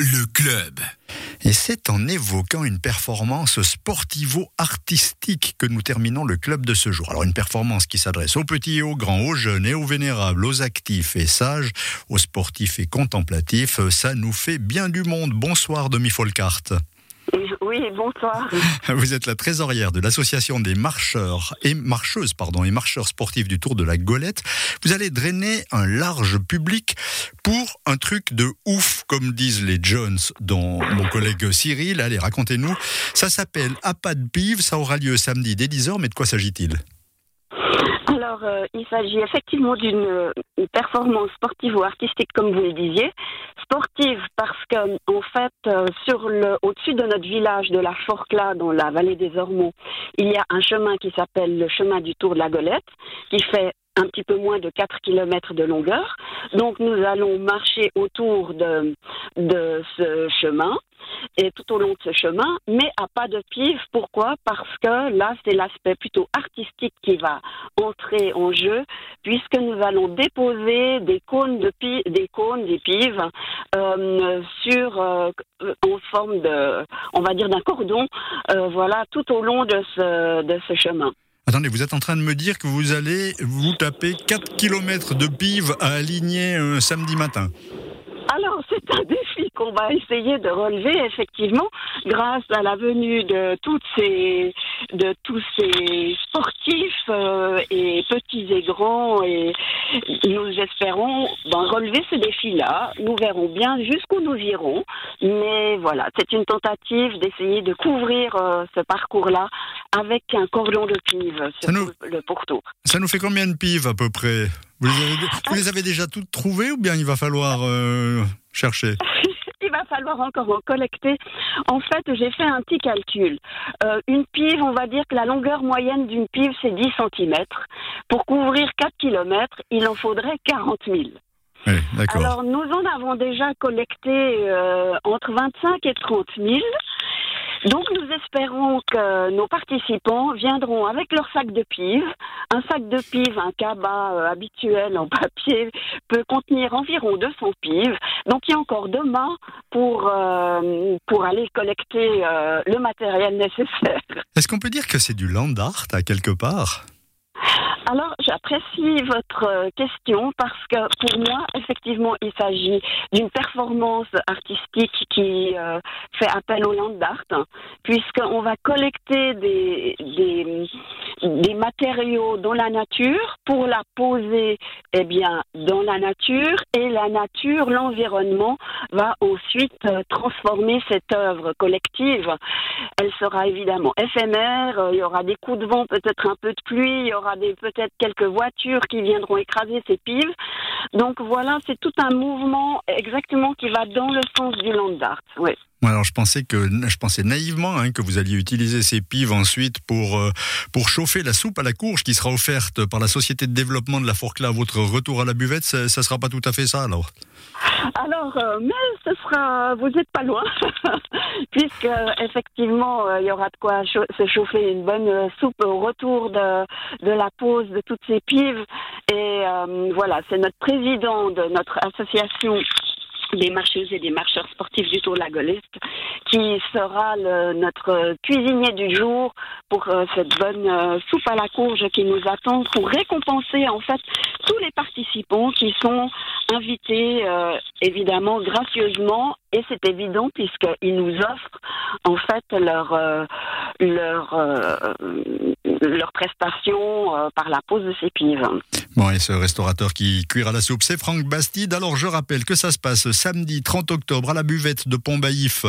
Le club. Et c'est en évoquant une performance sportivo-artistique que nous terminons le club de ce jour. Alors une performance qui s'adresse aux petits et aux grands, aux jeunes et aux vénérables, aux actifs et sages, aux sportifs et contemplatifs. Ça nous fait bien du monde. Bonsoir Demi Folkart. Oui, bonsoir. Vous êtes la trésorière de l'association des marcheurs et marcheuses, pardon, et marcheurs sportifs du Tour de la Golette. Vous allez drainer un large public pour un truc de ouf, comme disent les Jones, dont mon collègue Cyril. Allez, racontez-nous. Ça s'appelle À pas de pive. Ça aura lieu samedi dès 10h. Mais de quoi s'agit-il? Alors, euh, il s'agit effectivement d'une euh, performance sportive ou artistique, comme vous le disiez. Sportive parce que, en fait, euh, sur le, au-dessus de notre village de la Forcla, dans la vallée des Ormeaux, il y a un chemin qui s'appelle le chemin du Tour de la Golette, qui fait un petit peu moins de 4 km de longueur. Donc nous allons marcher autour de, de ce chemin et tout au long de ce chemin, mais à pas de pive. Pourquoi? Parce que là, c'est l'aspect plutôt artistique qui va entrer en jeu, puisque nous allons déposer des cônes de pive, des cônes, des pives euh, sur euh, en forme de, on va dire d'un cordon, euh, voilà, tout au long de ce de ce chemin. Attendez, vous êtes en train de me dire que vous allez vous taper 4 km de pive à aligner un samedi matin alors, c'est un défi qu'on va essayer de relever, effectivement, grâce à la venue de toutes ces, de tous ces sportifs euh, et petits et grands, et nous espérons ben, relever ce défi-là. Nous verrons bien jusqu'où nous irons, mais voilà, c'est une tentative d'essayer de couvrir euh, ce parcours-là avec un cordon de pive sur le pourtour. Ça nous fait combien de pives à peu près? Vous les, avez, déjà toutes trouvées ou bien il va falloir euh, chercher? falloir encore en collecter. En fait, j'ai fait un petit calcul. Euh, une pive, on va dire que la longueur moyenne d'une pive, c'est 10 cm. Pour couvrir 4 km, il en faudrait 40 000. Oui, Alors, nous en avons déjà collecté euh, entre 25 et 30 000. Donc nous espérons que nos participants viendront avec leur sac de pive. Un sac de pive, un cabas euh, habituel en papier, peut contenir environ 200 pives. Donc il y a encore demain pour, euh, pour aller collecter euh, le matériel nécessaire. Est-ce qu'on peut dire que c'est du land art à quelque part? Alors, j'apprécie votre euh, question parce que pour moi, effectivement, il s'agit d'une performance artistique qui euh, fait appel au land art, puisqu'on va collecter des, des, des, matériaux dans la nature pour la poser, eh bien, dans la nature, et la nature, l'environnement, va ensuite euh, transformer cette œuvre collective. Elle sera évidemment éphémère, il y aura des coups de vent, peut-être un peu de pluie, il y aura peut-être quelques voitures qui viendront écraser ces pives. Donc voilà, c'est tout un mouvement exactement qui va dans le sens du land art. Alors je pensais naïvement hein, que vous alliez utiliser ces pives ensuite pour euh, pour chauffer la soupe à la courge qui sera offerte par la société de développement de la Forclaz à votre retour à la buvette. Ça, ne sera pas tout à fait ça alors. Alors, euh, mais ce sera, vous n'êtes pas loin, puisque effectivement, euh, il y aura de quoi se chauffer une bonne soupe au retour de, de la pause de toutes ces pives. Et voilà, c'est notre président de notre association des marcheuses et des marcheurs sportifs du Tour de la Goleste, qui sera le, notre cuisinier du jour pour euh, cette bonne euh, soupe à la courge qui nous attend, pour récompenser en fait tous les participants qui sont invités euh, évidemment gracieusement. Et c'est évident puisqu'ils nous offrent en fait leur leur leur prestation par la pose de ces pives. Bon, et ce restaurateur qui cuira la soupe, c'est Franck Bastide. Alors, je rappelle que ça se passe samedi 30 octobre à la buvette de Pont-Baïf,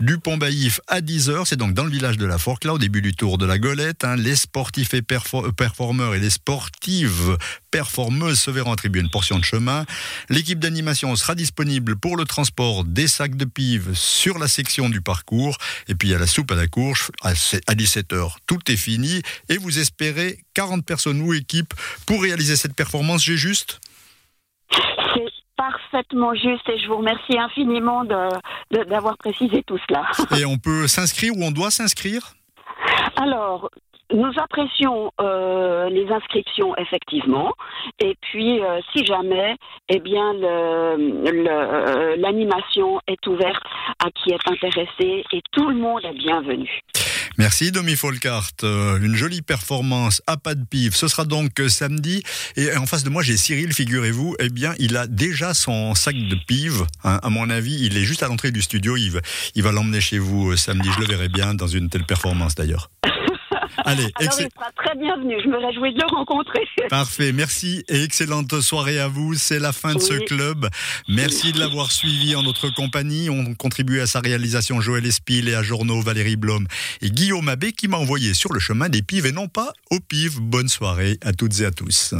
du Pont-Baïf à 10h. C'est donc dans le village de la Forclaz, au début du tour de la Golette. Hein. Les sportifs et performeurs et les sportives performeuses se verront attribuer une portion de chemin. L'équipe d'animation sera disponible pour le transport des sacs de pives sur la section du parcours. Et puis, il y a la soupe à la courge à 17h. Tout est fini. Et vous espérez 40 personnes ou équipes pour réaliser cette performance, j'ai juste C'est parfaitement juste et je vous remercie infiniment d'avoir précisé tout cela. Et on peut s'inscrire ou on doit s'inscrire? Alors, nous apprécions euh, les inscriptions effectivement, et puis euh, si jamais, eh bien, l'animation est ouverte à qui est intéressé et tout le monde est bienvenu. Merci Domi Folkart. Euh, une jolie performance à pas de pive. Ce sera donc euh, samedi. Et en face de moi, j'ai Cyril, figurez-vous. Eh bien, il a déjà son sac de pive. Hein. à mon avis, il est juste à l'entrée du studio. Il va l'emmener chez vous euh, samedi. Je le verrai bien dans une telle performance d'ailleurs. Allez, Alors, il sera très bienvenu. Je me réjouis de le rencontrer. Parfait. Merci et excellente soirée à vous. C'est la fin de ce club. Merci de l'avoir suivi en notre compagnie. On contribue à sa réalisation Joël Espil et à Journaux Valérie Blom et Guillaume Abbé qui m'a envoyé sur le chemin des pives et non pas aux pives. Bonne soirée à toutes et à tous.